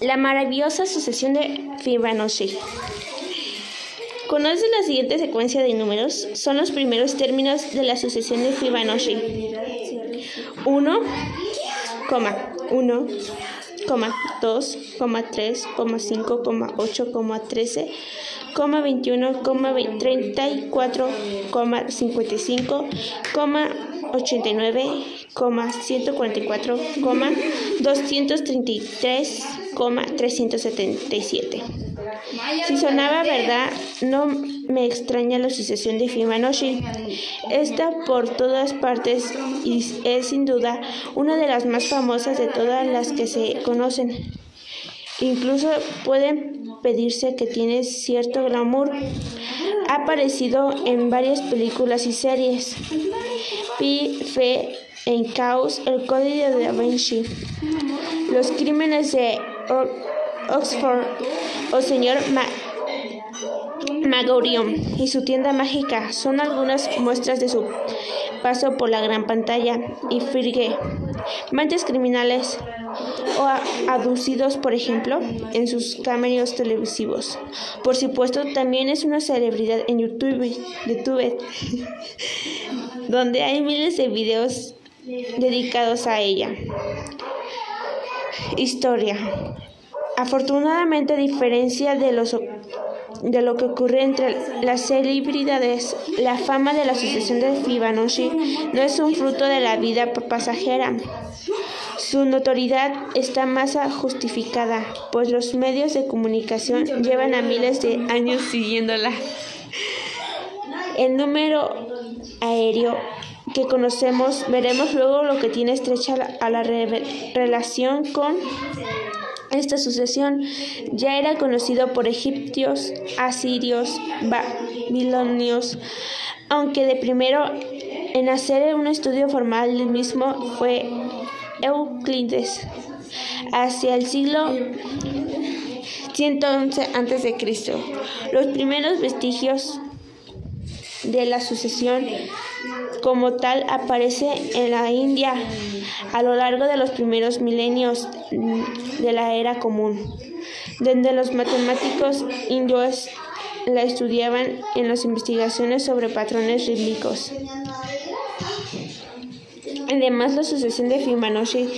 La maravillosa sucesión de Fibonacci. ¿Conoces la siguiente secuencia de números? Son los primeros términos de la sucesión de Fibonacci. 1, 1, 2, 3, 5, 8, 13, 21, 34, 55, 89, 144, 233, 377. Si sonaba verdad, no me extraña la sucesión de Fibonacci. Está por todas partes y es sin duda una de las más famosas de todas las que se conocen. Incluso pueden pedirse que tiene cierto glamour. Ha aparecido en varias películas y series. Pi, Fe, en Caos, El Código de Da Vinci, Los Crímenes de Oxford o Señor Ma Magorium y su tienda mágica son algunas muestras de su paso por la gran pantalla y Firge, mentes criminales o aducidos, por ejemplo, en sus cameos televisivos. Por supuesto, también es una celebridad en YouTube, YouTube donde hay miles de videos dedicados a ella. Historia. Afortunadamente, a diferencia de los de lo que ocurre entre las celebridades, la fama de la sucesión de Fibonacci no es un fruto de la vida pasajera. Su notoriedad está más justificada, pues los medios de comunicación llevan a miles de años siguiéndola. El número aéreo que conocemos, veremos luego lo que tiene estrecha a la relación con esta sucesión ya era conocido por egipcios, asirios, babilonios, aunque de primero en hacer un estudio formal del mismo fue Euclides. Hacia el siglo 111 a.C., los primeros vestigios de la sucesión como tal aparece en la India a lo largo de los primeros milenios de la era común, donde los matemáticos hindúes la estudiaban en las investigaciones sobre patrones rítmicos. Además, la sucesión de Fibonacci,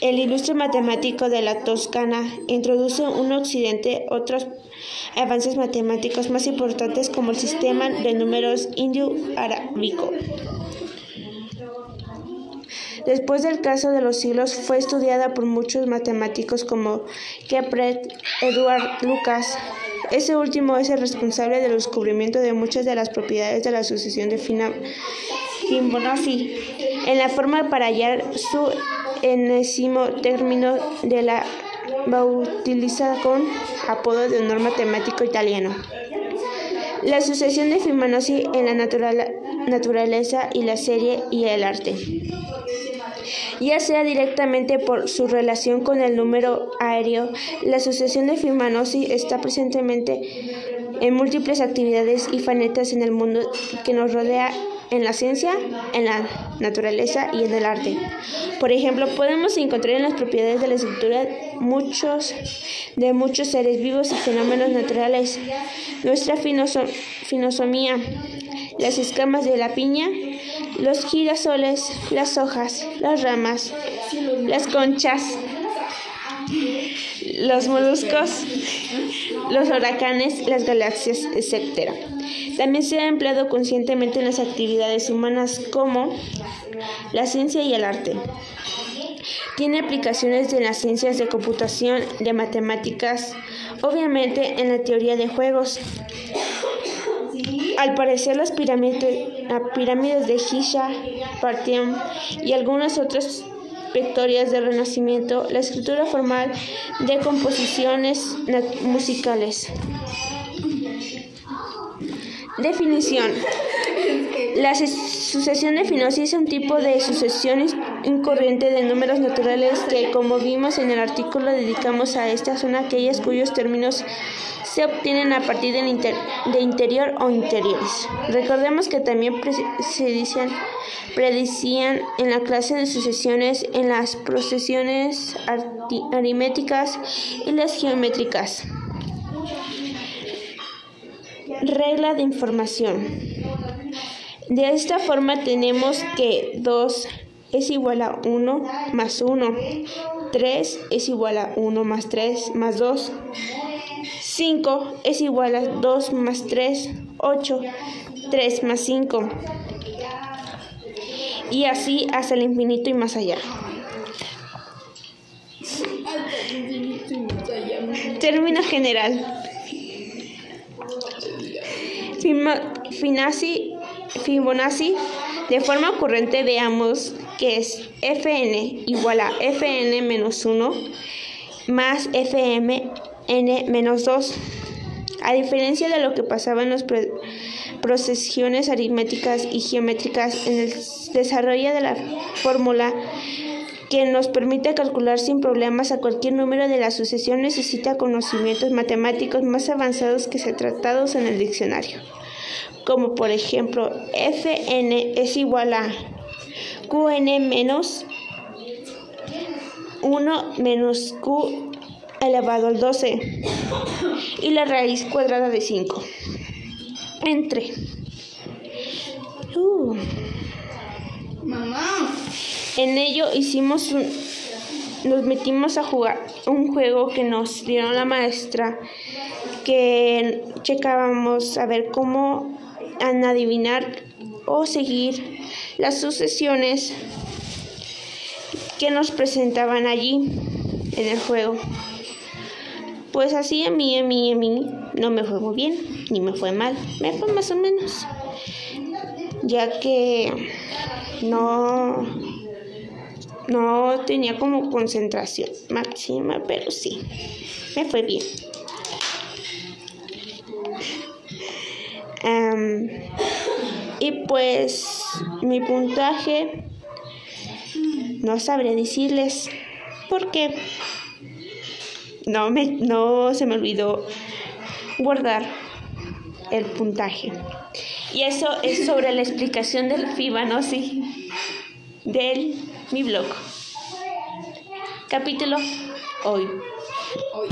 el ilustre matemático de la Toscana, introduce en Occidente otros avances matemáticos más importantes como el sistema de números indio-arábico. Después del caso de los siglos, fue estudiada por muchos matemáticos como Kepler, Edward Lucas. Ese último es el responsable del descubrimiento de muchas de las propiedades de la sucesión de Fibonacci en la forma para hallar su enésimo término de la bautizada con apodo de honor matemático italiano. La sucesión de Fibonacci en la naturaleza y la serie y el arte ya sea directamente por su relación con el número aéreo. La sucesión de Fibonacci está presentemente en múltiples actividades y fanetas en el mundo que nos rodea en la ciencia, en la naturaleza y en el arte. Por ejemplo, podemos encontrar en las propiedades de la estructura muchos de muchos seres vivos y fenómenos naturales. Nuestra finosomía, las escamas de la piña, los girasoles, las hojas, las ramas, las conchas, los moluscos, los huracanes, las galaxias, etc. También se ha empleado conscientemente en las actividades humanas como la ciencia y el arte. Tiene aplicaciones en las ciencias de computación, de matemáticas, obviamente en la teoría de juegos, al parecer, las pirámides, de Giza, Partium y algunas otras victorias del Renacimiento, la escritura formal de composiciones musicales. Definición. La sucesión de Fibonacci es un tipo de sucesión un corriente de números naturales que, como vimos en el artículo, dedicamos a esta son aquellas cuyos términos se obtienen a partir de interior o interiores. Recordemos que también se predicían en la clase de sucesiones, en las procesiones aritméticas y las geométricas. Regla de información. De esta forma tenemos que 2 es igual a 1 más 1, 3 es igual a 1 más 3 más 2, 5 es igual a 2 más 3, 8, 3 más 5. Y así hasta el infinito y más allá. Término general. Fibonacci, de forma ocurrente veamos que es fn igual a fn menos 1 más fm n menos 2. A diferencia de lo que pasaba en las procesiones aritméticas y geométricas, en el desarrollo de la fórmula que nos permite calcular sin problemas a cualquier número de la sucesión necesita conocimientos matemáticos más avanzados que se tratados en el diccionario, como por ejemplo fn es igual a qn menos 1 menos q elevado al 12 y la raíz cuadrada de 5 entre. Uh. en ello hicimos un, nos metimos a jugar un juego que nos dieron la maestra que checábamos a ver cómo adivinar o seguir las sucesiones que nos presentaban allí en el juego. Pues así a mí, a mí, a mí no me fue muy bien, ni me fue mal, me fue más o menos, ya que no, no tenía como concentración máxima, pero sí, me fue bien. y pues mi puntaje no sabré decirles por qué no, me, no se me olvidó guardar el puntaje. Y eso es sobre la explicación del Fibonacci del mi blog. Capítulo hoy.